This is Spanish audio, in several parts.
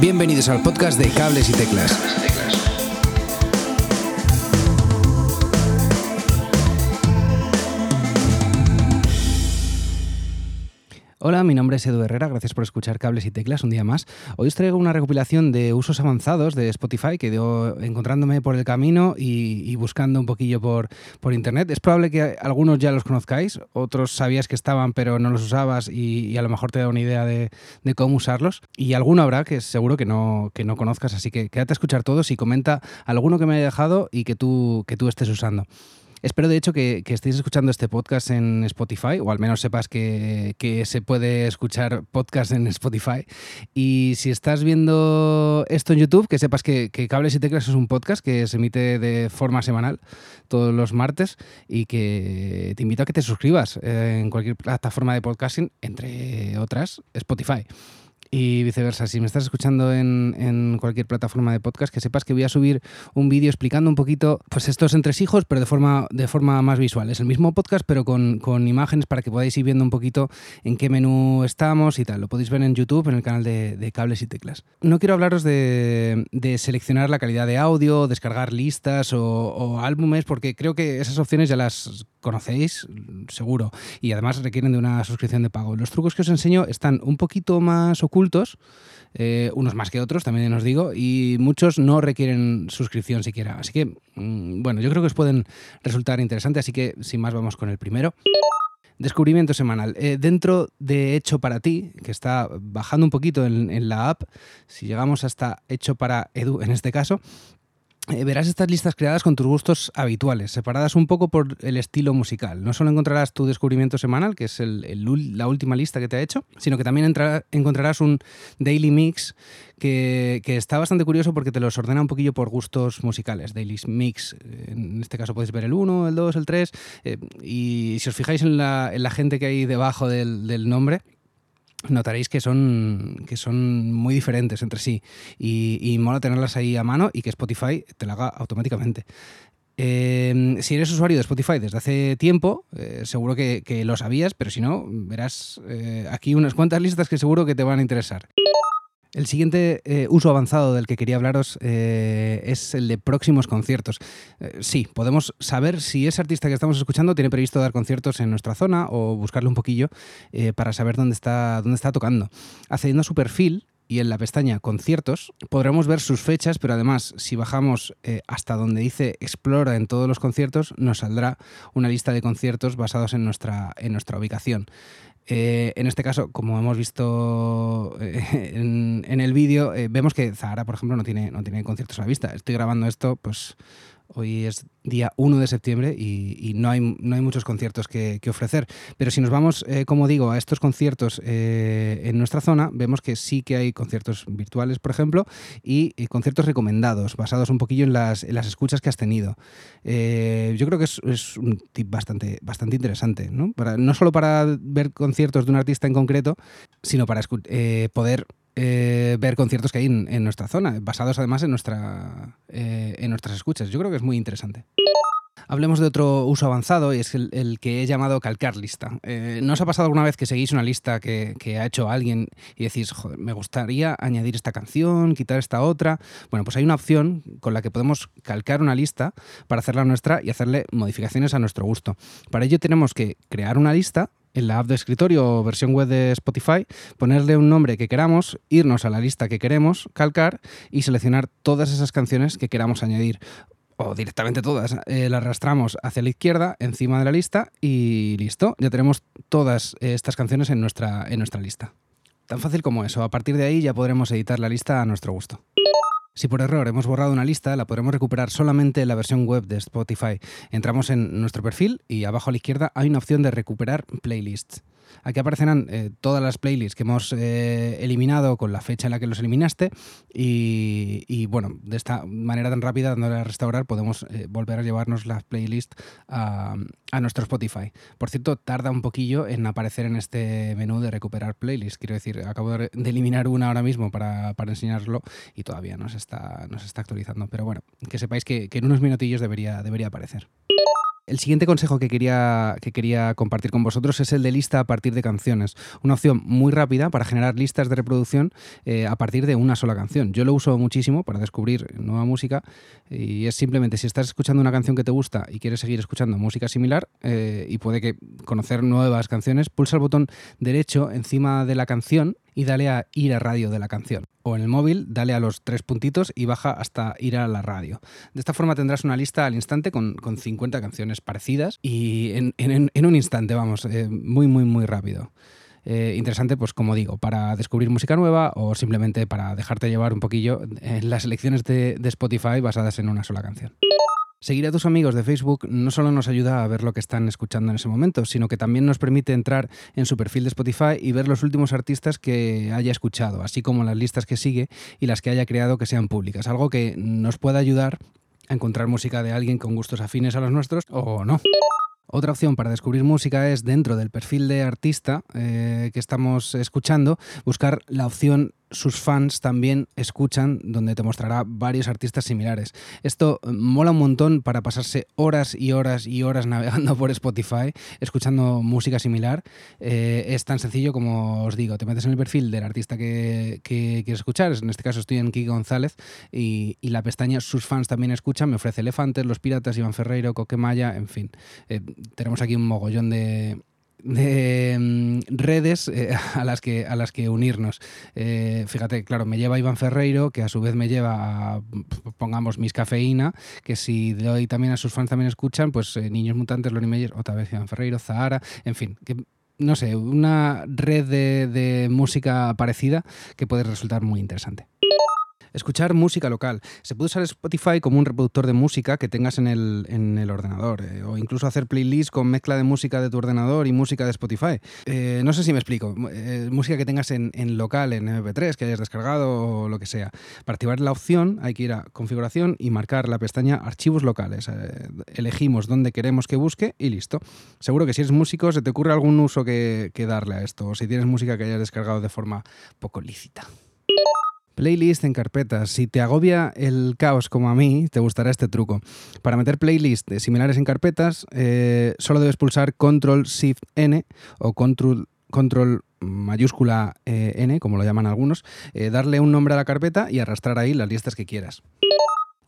Bienvenidos al podcast de Cables y Teclas. Hola, mi nombre es Edu Herrera, gracias por escuchar Cables y Teclas un día más. Hoy os traigo una recopilación de usos avanzados de Spotify que dio encontrándome por el camino y, buscando un poquillo por, por internet. Es probable que algunos ya los conozcáis, otros sabías que estaban pero no los usabas y, a lo mejor te da una idea de, cómo usarlos. Y alguno habrá que seguro que no, que no conozcas, así que quédate a escuchar todos y comenta alguno que me haya dejado y que tú, que tú estés usando. Espero de hecho que, estéis escuchando este podcast en Spotify, o al menos sepas que, se puede escuchar podcast en Spotify. Y si estás viendo esto en YouTube, que sepas que, Cables y Teclas es un podcast que se emite de forma semanal todos los martes y que te invito a que te suscribas eh, en cualquier plataforma de podcasting, entre otras Spotify y viceversa. Si me estás escuchando en, cualquier plataforma de podcast, que sepas que voy a subir un vídeo explicando un poquito pues estos entresijos, pero de forma, de forma más visual. Es el mismo podcast, pero con, imágenes para que podáis ir viendo un poquito en qué menú estamos y tal. Lo podéis ver en YouTube, en el canal de, cables y teclas. No quiero hablaros de, seleccionar la calidad de audio, descargar listas o, o álbumes, porque creo que esas opciones ya las conocéis, seguro, y además requieren de una suscripción de pago. Los trucos que os enseño están un poquito más ocultos, eh, unos más que otros, también os digo, y muchos no requieren suscripción siquiera. Así que, mm, bueno, yo creo que os pueden resultar interesantes, así que sin más vamos con el primero. Descubrimiento semanal. Eh, dentro de Hecho para ti, que está bajando un poquito en, la app, si llegamos hasta Hecho para Edu en este caso, verás estas listas creadas con tus gustos habituales, separadas un poco por el estilo musical. No solo encontrarás tu descubrimiento semanal, que es la última lista que te ha hecho, sino que también encontrarás un daily mix que, está bastante curioso porque te los ordena un poquillo por gustos musicales. Daily mix, en este caso podéis ver el 1, el 2, el 3, eh, y si os fijáis en la, gente que hay debajo del nombre, notaréis que son, que son muy diferentes entre sí y, mola tenerlas ahí a mano y que Spotify te la haga automáticamente. Em, si eres usuario de Spotify desde hace tiempo, eh, seguro que, lo sabías, pero si no, verás eh, aquí unas cuantas listas que seguro que te van a interesar. El siguiente eh, uso avanzado del que quería hablaros eh, es el de próximos conciertos. Eh, sí, podemos saber si ese artista que estamos escuchando tiene previsto dar conciertos en nuestra zona o buscarle un poquillo para saber dónde está, dónde está tocando. Accediendo a su perfil, y en la pestaña conciertos podremos ver sus fechas, pero además si bajamos hasta donde dice explora en todos los conciertos, nos saldrá una lista de conciertos basados en nuestra, en nuestra ubicación. Eh, en este caso, como hemos visto eh, en, el vídeo, eh, vemos que Zahara, por ejemplo, no tiene, no tiene conciertos a la vista. Estoy grabando esto, pues Hoy es día 1 de septiembre y, no, hay, no, hay, muchos conciertos que, ofrecer. Pero si nos vamos, eh, como digo, a estos conciertos eh, en nuestra zona, vemos que sí que hay conciertos virtuales, por ejemplo, y, conciertos recomendados, basados un poquillo en las, escuchas que has tenido. Eh, yo creo que es, un tip bastante, bastante interesante, ¿no? No solo para ver conciertos de un artista en concreto, sino para poder eh, ver conciertos que hay en, nuestra zona, basados además eh, en nuestras escuchas. Yo creo que es muy interesante. Hablemos de otro uso avanzado y es el, que he llamado calcar lista. Eh, ¿No os ha pasado alguna vez que seguís una lista que, ha hecho alguien y decís, joder, me gustaría añadir esta canción, quitar esta otra? Bueno, pues hay una opción con la que podemos calcar una lista para hacerla nuestra y hacerle modificaciones a nuestro gusto. Para ello tenemos que crear una lista, en la app de escritorio o versión web de Spotify, ponerle un nombre que queramos, irnos a la lista que queremos, calcar y seleccionar todas esas canciones que queramos añadir. O directamente todas. Eh, las arrastramos hacia la izquierda, encima de la lista y listo. Ya tenemos todas estas canciones en nuestra, en nuestra lista. Tan fácil como eso. A partir de ahí ya podremos editar la lista a nuestro gusto. Si por error hemos borrado una lista, la podremos recuperar solamente en la versión web de Spotify. Entramos en nuestro perfil y abajo a la izquierda hay una opción de recuperar playlists. Aquí aparecerán eh, todas las playlists que hemos eh, eliminado con la fecha en la que los eliminaste y, bueno, de esta manera tan rápida, dándole a restaurar, podemos eh, volver a llevarnos las playlists a, nuestro Spotify. Por cierto, tarda un poquillo en aparecer en este menú de recuperar playlists. Quiero decir, acabo de, eliminar una ahora mismo para, para enseñarlo y todavía no se está, está actualizando. Pero bueno, que sepáis que, que en unos minutillos debería, debería aparecer. El siguiente consejo que quería, que quería compartir con vosotros es el de lista a partir de canciones. Una opción muy rápida para generar listas de reproducción eh, a partir de una sola canción. Yo lo uso muchísimo para descubrir nueva música y es simplemente si estás escuchando una canción que te gusta y quieres seguir escuchando música similar eh, y puede que conocer nuevas canciones, pulsa el botón derecho encima de la canción y dale a ir a radio de la canción. O en el móvil, dale a los tres puntitos y baja hasta ir a la radio. De esta forma tendrás una lista al instante con, 50 canciones parecidas y en, un instante, vamos, eh, muy, muy, muy rápido. Eh, interesante, pues como digo, para descubrir música nueva o simplemente para dejarte llevar un poquillo en las elecciones de Spotify basadas en una sola canción. Seguir a tus amigos de Facebook no solo nos ayuda a ver lo que están escuchando en ese momento, sino que también nos permite entrar en su perfil de Spotify y ver los últimos artistas que haya escuchado, así como las listas que sigue y las que haya creado que sean públicas, algo que nos puede ayudar a encontrar música de alguien con gustos afines a los nuestros o no. Otra opción para descubrir música es dentro del perfil de artista eh, que estamos escuchando, buscar la opción sus fans también escuchan, donde te mostrará varios artistas similares. Esto eh, mola un montón para pasarse horas y horas y horas navegando por Spotify, escuchando música similar. Eh, es tan sencillo como os digo, te metes en el perfil del artista que, quieres escuchar, en este caso estoy en Kiki González, y, la pestaña Sus fans también escuchan, me ofrece Elefantes, Los Piratas, Iván Ferreiro, Coquemaya, en fin. Eh, tenemos aquí un mogollón de, de mm, redes eh, a, las que, a las que unirnos. Eh, fíjate, claro, me lleva Iván Ferreiro, que a su vez me lleva, a, pongamos, Mis Cafeína, que si doy también a sus fans también escuchan, pues eh, Niños Mutantes, Lori Meyer, otra vez Iván Ferreiro, Zahara, en fin, que no sé, una red de, de música parecida que puede resultar muy interesante. Escuchar música local. Se puede usar Spotify como un reproductor de música que tengas en el, en el ordenador. Eh, o incluso hacer playlists con mezcla de música de tu ordenador y música de Spotify. Eh, no sé si me explico. Eh, música que tengas en, local, en MP3, que hayas descargado o lo que sea. Para activar la opción hay que ir a configuración y marcar la pestaña archivos locales. elegimos dónde queremos que busque y listo. Seguro que si eres músico se te ocurre algún uso que, que darle a esto. O si tienes música que hayas descargado de forma poco lícita. Playlist en carpetas. Si te agobia el caos como a mí, te gustará este truco. Para meter playlists similares en carpetas, eh, solo debes pulsar Control Shift N o Control, Control mayúscula eh, N, como lo llaman algunos, eh, darle un nombre a la carpeta y arrastrar ahí las listas que quieras.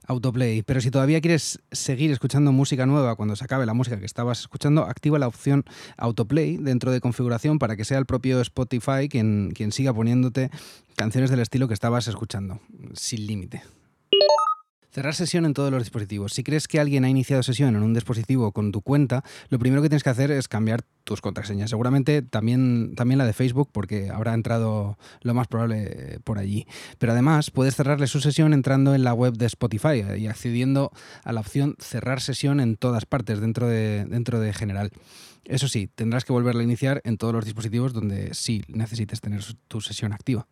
Autoplay. Pero si todavía quieres seguir escuchando música nueva cuando se acabe la música que estabas escuchando, activa la opción Autoplay dentro de configuración para que sea el propio Spotify quien, quien siga poniéndote canciones del estilo que estabas escuchando, sin límite. Cerrar sesión en todos los dispositivos. Si crees que alguien ha iniciado sesión en un dispositivo con tu cuenta, lo primero que tienes que hacer es cambiar tus contraseñas. Seguramente también, también la de Facebook, porque habrá entrado lo más probable por allí. Pero además puedes cerrarle su sesión entrando en la web de Spotify y accediendo a la opción cerrar sesión en todas partes dentro de, dentro de general. Eso sí, tendrás que volverla a iniciar en todos los dispositivos donde sí necesites tener tu sesión activa.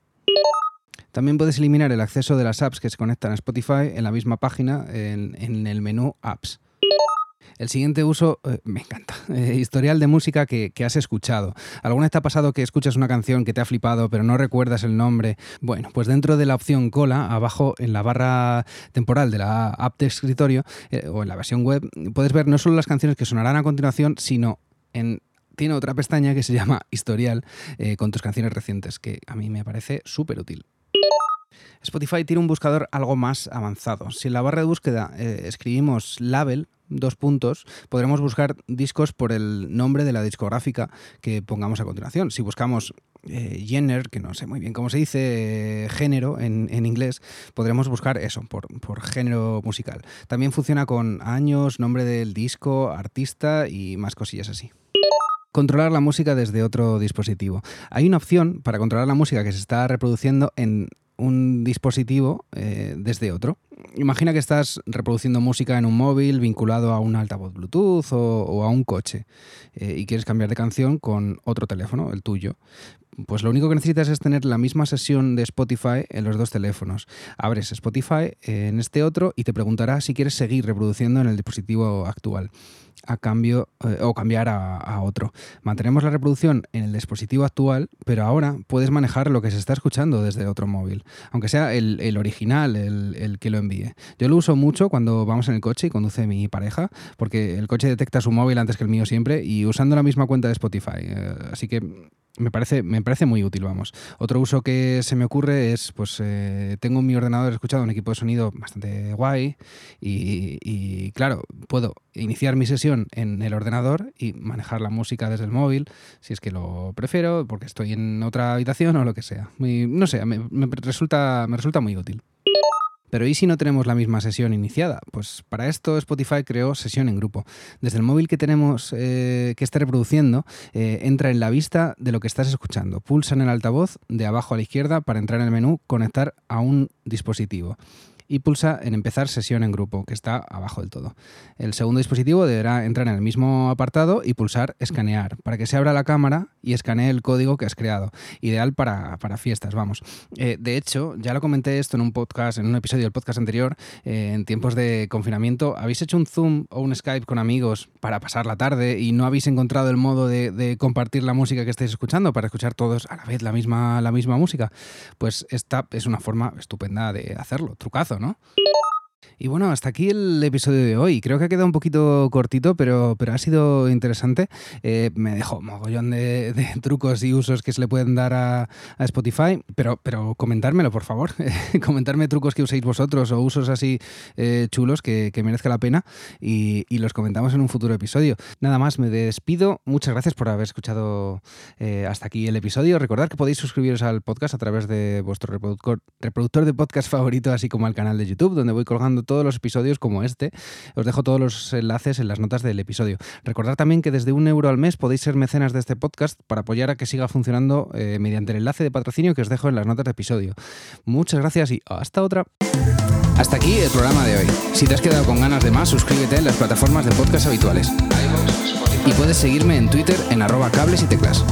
También puedes eliminar el acceso de las apps que se conectan a Spotify en la misma página en, el menú Apps. El siguiente uso eh, me encanta. Eh, historial de música que, has escuchado. ¿Alguna vez te ha pasado que escuchas una canción que te ha flipado pero no recuerdas el nombre? Bueno, pues dentro de la opción cola, abajo en la barra temporal de la app de escritorio eh, o en la versión web, puedes ver no solo las canciones que sonarán a continuación, sino en tiene otra pestaña que se llama historial con tus canciones recientes, que a mí me parece súper útil. Spotify tiene un buscador algo más avanzado. Si en la barra de búsqueda eh, escribimos label, dos puntos, podremos buscar discos por el nombre de la discográfica que pongamos a continuación. Si buscamos eh, genre, que no sé muy bien cómo se dice, eh, género en, inglés, podremos buscar eso, por, por, género musical. También funciona con años, nombre del disco, artista y más cosillas así. Controlar la música desde otro dispositivo. Hay una opción para controlar la música que se está reproduciendo en un dispositivo eh, desde otro. Imagina que estás reproduciendo música en un móvil vinculado a un altavoz Bluetooth o, a un coche eh, y quieres cambiar de canción con otro teléfono, el tuyo. Pues lo único que necesitas es tener la misma sesión de Spotify en los dos teléfonos. Abres Spotify en este otro y te preguntará si quieres seguir reproduciendo en el dispositivo actual a cambio eh, o cambiar a, otro. Mantenemos la reproducción en el dispositivo actual, pero ahora puedes manejar lo que se está escuchando desde otro móvil, aunque sea el, original, el, que lo envíe. Yo lo uso mucho cuando vamos en el coche y conduce mi pareja, porque el coche detecta su móvil antes que el mío siempre y usando la misma cuenta de Spotify. Eh, así que me parece, me parece muy útil, vamos. Otro uso que se me ocurre es, pues, eh, tengo en mi ordenador escuchado un equipo de sonido bastante guay y, claro, puedo iniciar mi sesión en el ordenador y manejar la música desde el móvil, si es que lo prefiero, porque estoy en otra habitación o lo que sea. no sé, me, resulta, me resulta muy útil. Pero ¿y si no tenemos la misma sesión iniciada? Pues para esto Spotify creó sesión en grupo. Desde el móvil que tenemos eh, que esté reproduciendo, eh, entra en la vista de lo que estás escuchando. Pulsa en el altavoz de abajo a la izquierda para entrar en el menú Conectar a un dispositivo y pulsa en empezar sesión en grupo, que está abajo del todo. El segundo dispositivo deberá entrar en el mismo apartado y pulsar escanear, para que se abra la cámara y escanee el código que has creado. Ideal para, fiestas, vamos. Eh, de hecho, ya lo comenté esto en un podcast, en un episodio del podcast anterior, eh, en tiempos de confinamiento, habéis hecho un Zoom o un Skype con amigos para pasar la tarde y no habéis encontrado el modo de, compartir la música que estáis escuchando para escuchar todos a la vez la misma, la misma música. Pues esta es una forma estupenda de hacerlo, trucazo, ¿no? Y bueno, hasta aquí el episodio de hoy. Creo que ha quedado un poquito cortito, pero, pero ha sido interesante. Eh, me dejó mogollón de, trucos y usos que se le pueden dar a, Spotify, pero, pero comentármelo, por favor. Comentarme trucos que uséis vosotros o usos así eh, chulos que, merezca la pena y, los comentamos en un futuro episodio. Nada más, me despido. Muchas gracias por haber escuchado eh, hasta aquí el episodio. Recordad que podéis suscribiros al podcast a través de vuestro reproductor de podcast favorito, así como al canal de YouTube, donde voy colgando todos los episodios como este. Os dejo todos los enlaces en las notas del episodio. Recordad también que desde un euro al mes podéis ser mecenas de este podcast para apoyar a que siga funcionando eh, mediante el enlace de patrocinio que os dejo en las notas del episodio. Muchas gracias y hasta otra. Hasta aquí el programa de hoy. Si te has quedado con ganas de más, suscríbete en las plataformas de podcast habituales. Y puedes seguirme en Twitter en arroba cables y teclas.